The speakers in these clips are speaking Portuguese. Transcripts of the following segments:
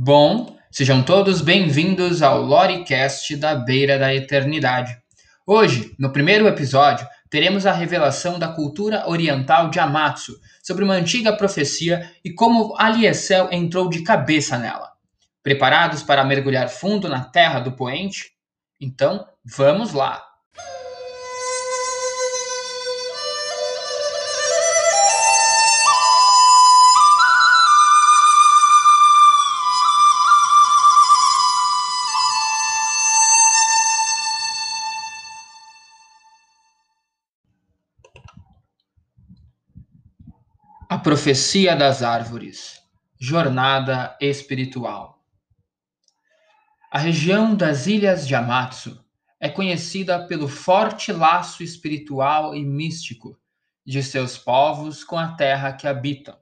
Bom, sejam todos bem-vindos ao Lorecast da Beira da Eternidade. Hoje, no primeiro episódio, teremos a revelação da cultura oriental de Amatsu sobre uma antiga profecia e como Aliesel entrou de cabeça nela. Preparados para mergulhar fundo na terra do poente? Então, vamos lá! Profecia das Árvores Jornada Espiritual A região das Ilhas de Amatsu é conhecida pelo forte laço espiritual e místico de seus povos com a terra que habitam.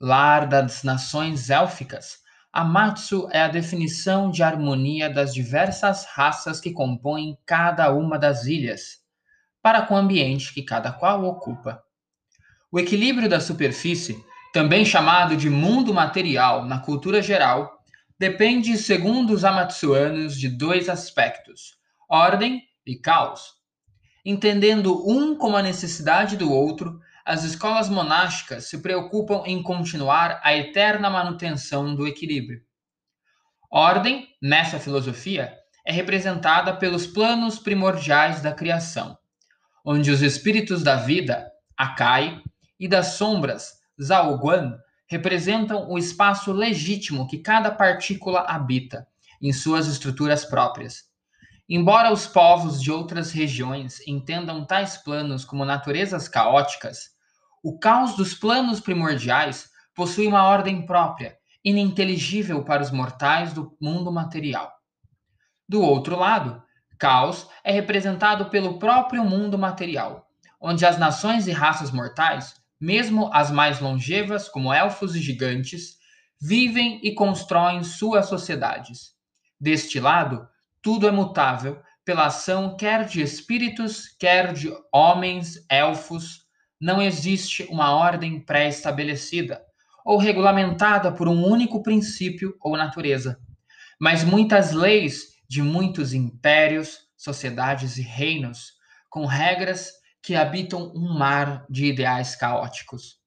Lar das nações élficas, Amatsu é a definição de harmonia das diversas raças que compõem cada uma das ilhas, para com o ambiente que cada qual ocupa. O equilíbrio da superfície, também chamado de mundo material na cultura geral, depende, segundo os amatsuanos, de dois aspectos: ordem e caos. Entendendo um como a necessidade do outro, as escolas monásticas se preocupam em continuar a eterna manutenção do equilíbrio. Ordem, nessa filosofia, é representada pelos planos primordiais da criação, onde os espíritos da vida, Akai, e das sombras, Zaoguan, representam o espaço legítimo que cada partícula habita, em suas estruturas próprias. Embora os povos de outras regiões entendam tais planos como naturezas caóticas, o caos dos planos primordiais possui uma ordem própria, ininteligível para os mortais do mundo material. Do outro lado, caos é representado pelo próprio mundo material, onde as nações e raças mortais mesmo as mais longevas, como elfos e gigantes, vivem e constroem suas sociedades. Deste lado, tudo é mutável pela ação quer de espíritos, quer de homens, elfos. Não existe uma ordem pré-estabelecida ou regulamentada por um único princípio ou natureza, mas muitas leis de muitos impérios, sociedades e reinos, com regras que habitam um mar de ideais caóticos.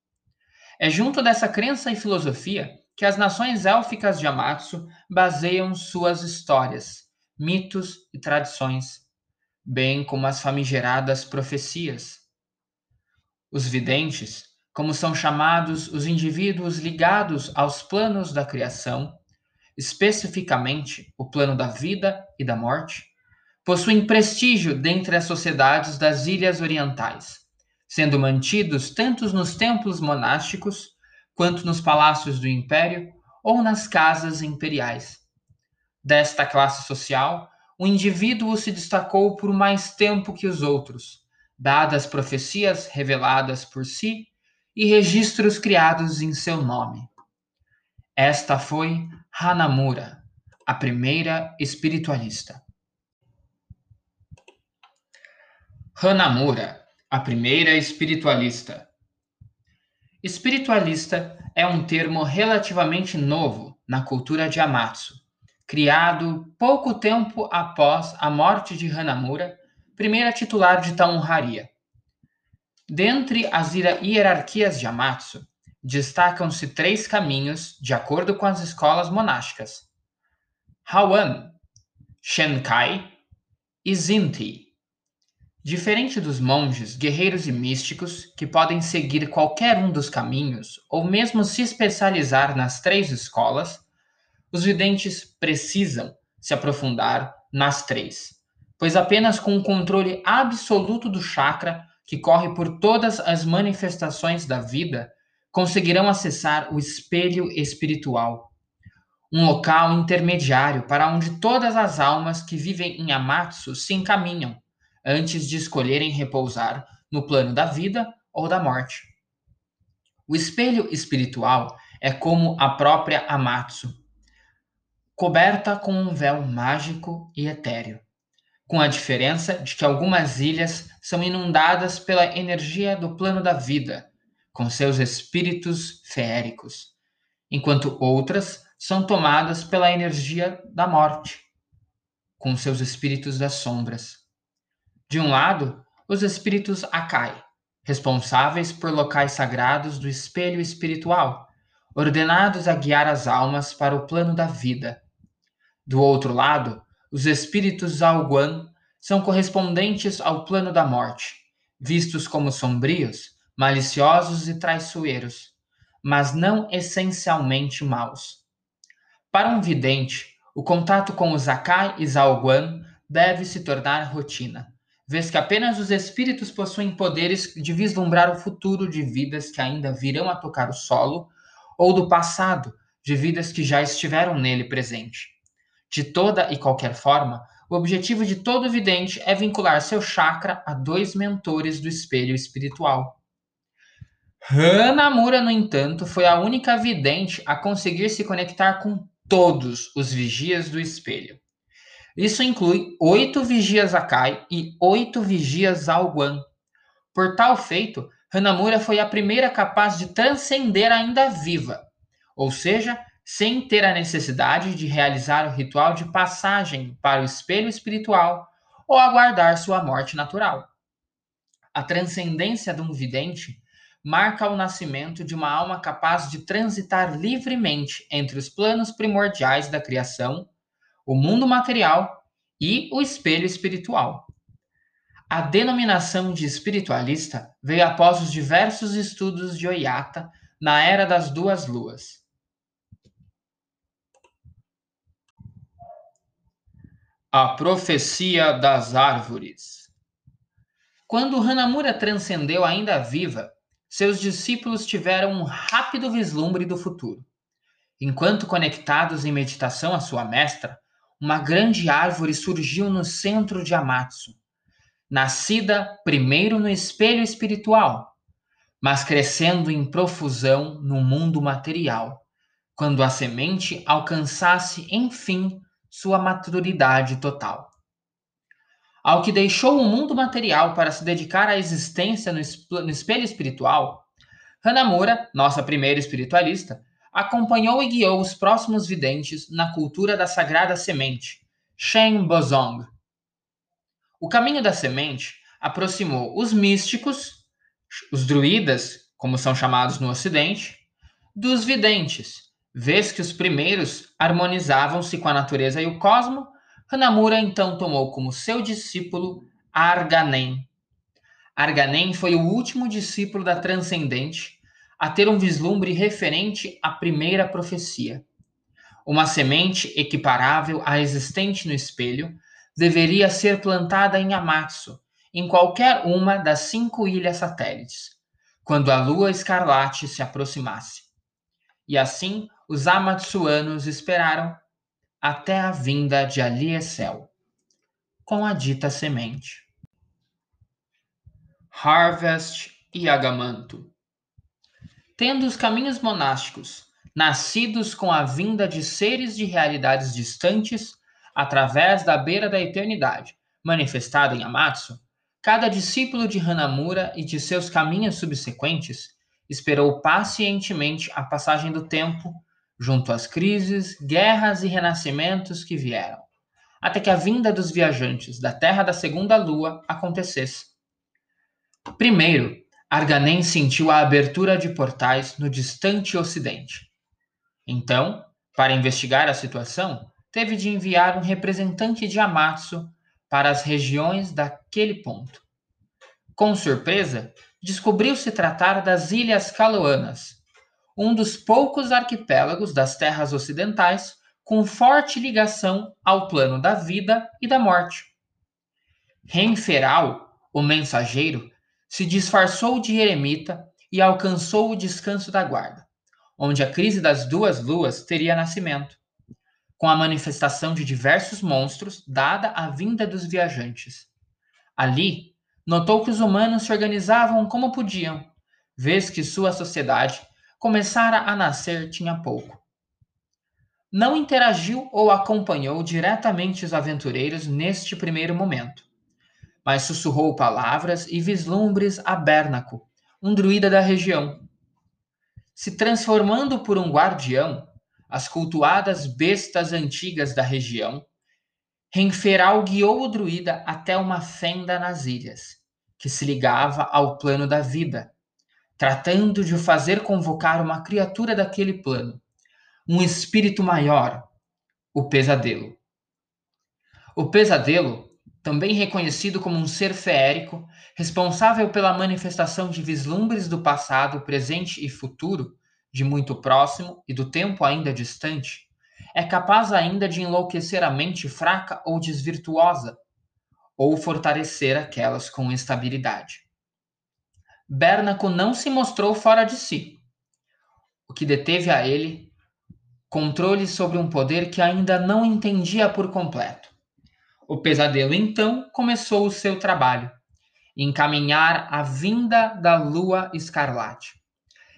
É junto dessa crença e filosofia que as nações élficas de Amatsu baseiam suas histórias, mitos e tradições, bem como as famigeradas profecias. Os videntes, como são chamados os indivíduos ligados aos planos da criação, especificamente o plano da vida e da morte, possuem prestígio dentre as sociedades das ilhas orientais, sendo mantidos tanto nos templos monásticos quanto nos palácios do império ou nas casas imperiais. Desta classe social, o indivíduo se destacou por mais tempo que os outros, dadas profecias reveladas por si e registros criados em seu nome. Esta foi Hanamura, a primeira espiritualista. Hanamura, a primeira espiritualista. Espiritualista é um termo relativamente novo na cultura de Amatsu, criado pouco tempo após a morte de Hanamura, primeira titular de Taunharia. Dentre as hierarquias de Amatsu, destacam-se três caminhos de acordo com as escolas monásticas: Hawan, Shenkai e Zinti. Diferente dos monges, guerreiros e místicos, que podem seguir qualquer um dos caminhos ou mesmo se especializar nas três escolas, os videntes precisam se aprofundar nas três, pois apenas com o controle absoluto do chakra, que corre por todas as manifestações da vida, conseguirão acessar o espelho espiritual, um local intermediário para onde todas as almas que vivem em Amatsu se encaminham antes de escolherem repousar no plano da vida ou da morte. O espelho espiritual é como a própria Amatsu, coberta com um véu mágico e etéreo, com a diferença de que algumas ilhas são inundadas pela energia do plano da vida, com seus espíritos feéricos, enquanto outras são tomadas pela energia da morte, com seus espíritos das sombras. De um lado, os espíritos Akai, responsáveis por locais sagrados do espelho espiritual, ordenados a guiar as almas para o plano da vida. Do outro lado, os espíritos Alguan são correspondentes ao plano da morte, vistos como sombrios, maliciosos e traiçoeiros, mas não essencialmente maus. Para um vidente, o contato com os Akai e Zalguan deve se tornar rotina vez que apenas os espíritos possuem poderes de vislumbrar o futuro de vidas que ainda virão a tocar o solo, ou do passado, de vidas que já estiveram nele presente. De toda e qualquer forma, o objetivo de todo vidente é vincular seu chakra a dois mentores do espelho espiritual. Hanamura, no entanto, foi a única vidente a conseguir se conectar com todos os vigias do espelho. Isso inclui oito vigias Akai e oito vigias Alguan. Por tal feito, Hanamura foi a primeira capaz de transcender ainda viva, ou seja, sem ter a necessidade de realizar o ritual de passagem para o espelho espiritual ou aguardar sua morte natural. A transcendência de um vidente marca o nascimento de uma alma capaz de transitar livremente entre os planos primordiais da criação o mundo material e o espelho espiritual. A denominação de espiritualista veio após os diversos estudos de Oyata na Era das Duas Luas. A Profecia das Árvores Quando Hanamura transcendeu ainda viva, seus discípulos tiveram um rápido vislumbre do futuro. Enquanto conectados em meditação à sua mestra, uma grande árvore surgiu no centro de Amatsu, nascida primeiro no espelho espiritual, mas crescendo em profusão no mundo material, quando a semente alcançasse, enfim, sua maturidade total. Ao que deixou o mundo material para se dedicar à existência no espelho espiritual, Hanamura, nossa primeira espiritualista, acompanhou e guiou os próximos videntes na cultura da sagrada semente, Shen Bozong. O caminho da semente aproximou os místicos, os druidas, como são chamados no Ocidente, dos videntes, vez que os primeiros harmonizavam-se com a natureza e o cosmo, Hanamura então tomou como seu discípulo Arganen. Arganen foi o último discípulo da Transcendente a ter um vislumbre referente à primeira profecia. Uma semente equiparável à existente no espelho deveria ser plantada em Amatsu, em qualquer uma das cinco ilhas satélites, quando a lua escarlate se aproximasse. E assim os amatsuanos esperaram até a vinda de Aliesel, com a dita semente. Harvest e Agamanto tendo os caminhos monásticos, nascidos com a vinda de seres de realidades distantes, através da beira da eternidade, manifestada em Amatsu, cada discípulo de Hanamura e de seus caminhos subsequentes esperou pacientemente a passagem do tempo, junto às crises, guerras e renascimentos que vieram, até que a vinda dos viajantes da Terra da Segunda Lua acontecesse. Primeiro, Arganem sentiu a abertura de portais no distante ocidente. Então, para investigar a situação, teve de enviar um representante de Amatsu para as regiões daquele ponto. Com surpresa, descobriu se tratar das Ilhas Caloanas, um dos poucos arquipélagos das terras ocidentais com forte ligação ao plano da vida e da morte. Renferal, o mensageiro, se disfarçou de eremita e alcançou o descanso da guarda, onde a crise das duas luas teria nascimento, com a manifestação de diversos monstros dada a vinda dos viajantes. Ali, notou que os humanos se organizavam como podiam, vez que sua sociedade começara a nascer tinha pouco. Não interagiu ou acompanhou diretamente os aventureiros neste primeiro momento mas sussurrou palavras e vislumbres a Bernaco, um druida da região. Se transformando por um guardião, as cultuadas bestas antigas da região, Renferal guiou o druida até uma fenda nas ilhas, que se ligava ao plano da vida, tratando de fazer convocar uma criatura daquele plano, um espírito maior, o pesadelo. O pesadelo, também reconhecido como um ser feérico, responsável pela manifestação de vislumbres do passado, presente e futuro, de muito próximo e do tempo ainda distante, é capaz ainda de enlouquecer a mente fraca ou desvirtuosa, ou fortalecer aquelas com estabilidade. Bernaco não se mostrou fora de si, o que deteve a ele controle sobre um poder que ainda não entendia por completo. O pesadelo então começou o seu trabalho, encaminhar a vinda da lua escarlate.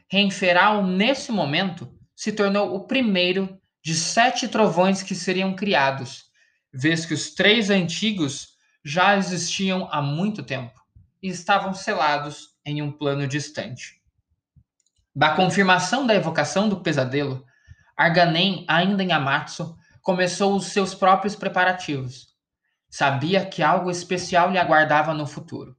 Renferal, nesse momento, se tornou o primeiro de sete trovões que seriam criados, vez que os três antigos já existiam há muito tempo e estavam selados em um plano distante. Da confirmação da evocação do pesadelo, Arganem, ainda em Amatsu, começou os seus próprios preparativos. Sabia que algo especial lhe aguardava no futuro.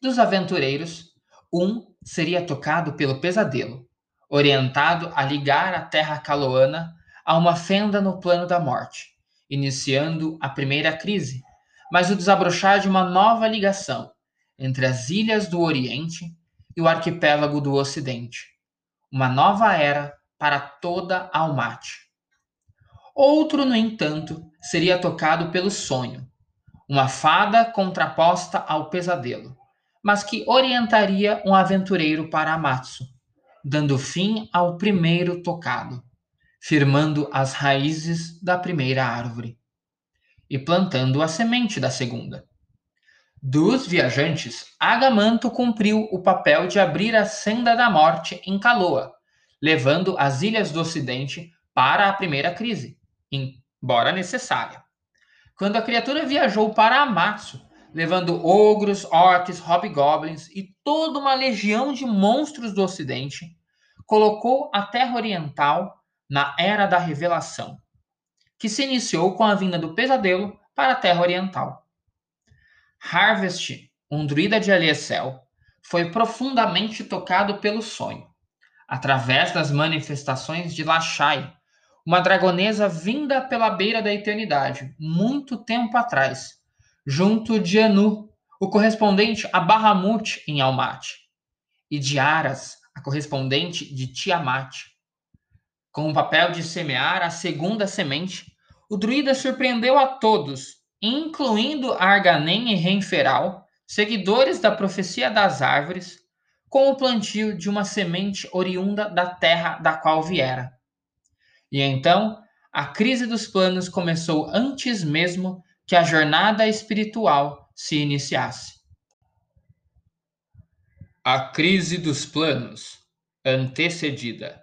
Dos aventureiros, um seria tocado pelo pesadelo, orientado a ligar a terra caloana a uma fenda no plano da morte, iniciando a primeira crise, mas o desabrochar de uma nova ligação entre as ilhas do Oriente e o arquipélago do Ocidente. Uma nova era para toda a. Outro, no entanto, seria tocado pelo sonho, uma fada contraposta ao pesadelo, mas que orientaria um aventureiro para Amatsu, dando fim ao primeiro tocado, firmando as raízes da primeira árvore e plantando a semente da segunda. Dos viajantes, Agamanto cumpriu o papel de abrir a senda da morte em Caloa, levando as ilhas do Ocidente para a primeira crise, embora necessária. Quando a criatura viajou para Amatsu, levando ogros, orcs, hobgoblins e toda uma legião de monstros do Ocidente, colocou a Terra Oriental na Era da Revelação, que se iniciou com a vinda do pesadelo para a Terra Oriental. Harvest, um druida de Aliesel, foi profundamente tocado pelo sonho, através das manifestações de Lashai, uma dragonesa vinda pela beira da eternidade, muito tempo atrás, junto de Anu, o correspondente a Bahamut em Almaty, e de Aras, a correspondente de Tiamat. Com o papel de semear a segunda semente, o druida surpreendeu a todos, incluindo Arganem e Renferal, seguidores da profecia das árvores, com o plantio de uma semente oriunda da terra da qual viera. E então, a crise dos planos começou antes mesmo que a jornada espiritual se iniciasse. A crise dos planos antecedida.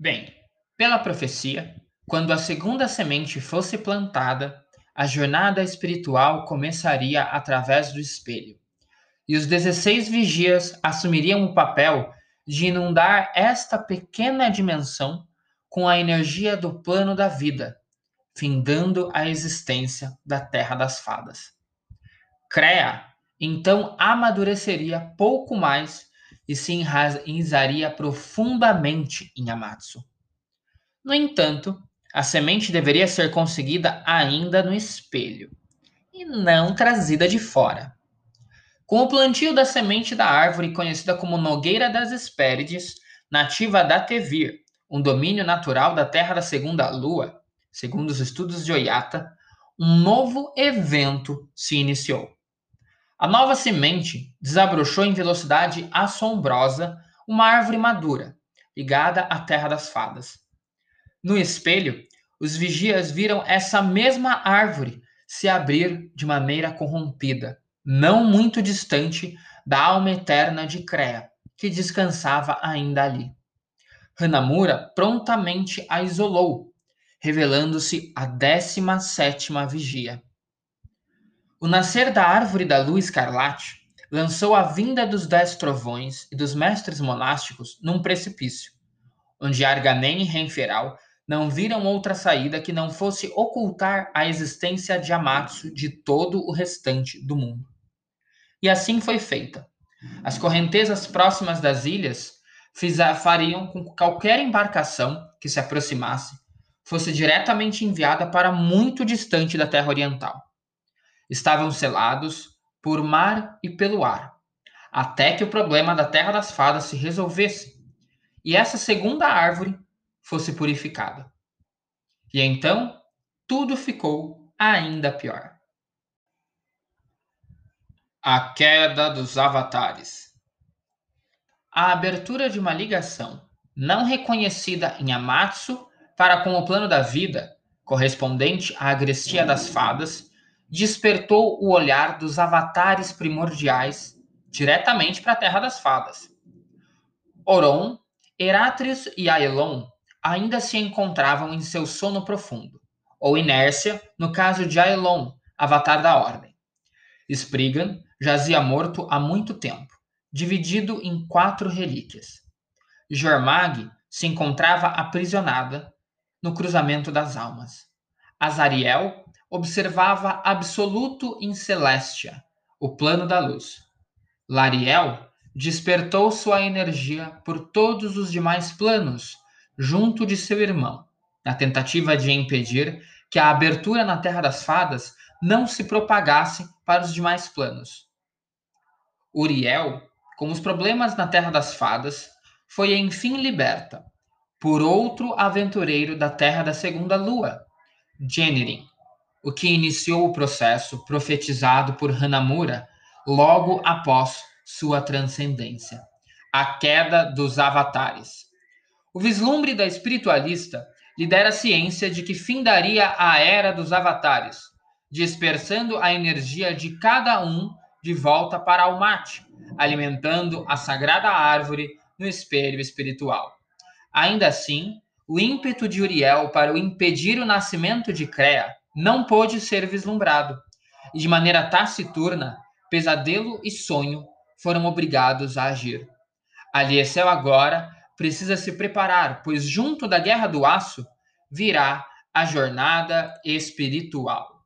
Bem, pela profecia, quando a segunda semente fosse plantada, a jornada espiritual começaria através do espelho. E os 16 vigias assumiriam o papel de inundar esta pequena dimensão com a energia do plano da vida, findando a existência da Terra das Fadas. Crea então amadureceria pouco mais e se enraizaria profundamente em Amatsu. No entanto, a semente deveria ser conseguida ainda no espelho e não trazida de fora. Com o plantio da semente da árvore conhecida como Nogueira das Hespérides, nativa da Tevir, um domínio natural da Terra da Segunda Lua, segundo os estudos de Oyata, um novo evento se iniciou. A nova semente desabrochou em velocidade assombrosa uma árvore madura, ligada à terra das fadas. No espelho, os vigias viram essa mesma árvore se abrir de maneira corrompida, não muito distante da alma eterna de Crea, que descansava ainda ali. Hanamura prontamente a isolou, revelando-se a décima sétima vigia. O nascer da árvore da lua escarlate lançou a vinda dos dez trovões e dos mestres monásticos num precipício, onde Arganem e Renferal não viram outra saída que não fosse ocultar a existência de Amatsu de todo o restante do mundo. E assim foi feita. As correntezas próximas das ilhas fariam com que qualquer embarcação que se aproximasse fosse diretamente enviada para muito distante da Terra Oriental. Estavam selados por mar e pelo ar, até que o problema da Terra das Fadas se resolvesse e essa segunda árvore fosse purificada. E então tudo ficou ainda pior. A queda dos avatares. A abertura de uma ligação não reconhecida em Amatsu para com o plano da vida, correspondente à agrestia das fadas, despertou o olhar dos avatares primordiais diretamente para a Terra das Fadas. Oron, Eratrius e Aelon ainda se encontravam em seu sono profundo, ou inércia, no caso de Aelon, avatar da Ordem. Spriggan jazia morto há muito tempo, dividido em quatro relíquias. Jormag se encontrava aprisionada no cruzamento das almas. Azariel observava absoluto em Celestia, o plano da luz. Lariel despertou sua energia por todos os demais planos, junto de seu irmão, na tentativa de impedir que a abertura na Terra das Fadas não se propagasse para os demais planos. Uriel, com os problemas na Terra das Fadas, foi enfim liberta por outro aventureiro da Terra da Segunda Lua, Jenirin, o que iniciou o processo profetizado por Hanamura logo após sua transcendência, a queda dos avatares. O vislumbre da espiritualista lhe dera ciência de que findaria a era dos avatares, dispersando a energia de cada um de volta para Almaty, alimentando a sagrada árvore no espelho espiritual. Ainda assim, o ímpeto de Uriel para o impedir o nascimento de Crea não pôde ser vislumbrado, e de maneira taciturna, pesadelo e sonho foram obrigados a agir. Aliecel agora precisa se preparar, pois junto da Guerra do Aço virá a jornada espiritual.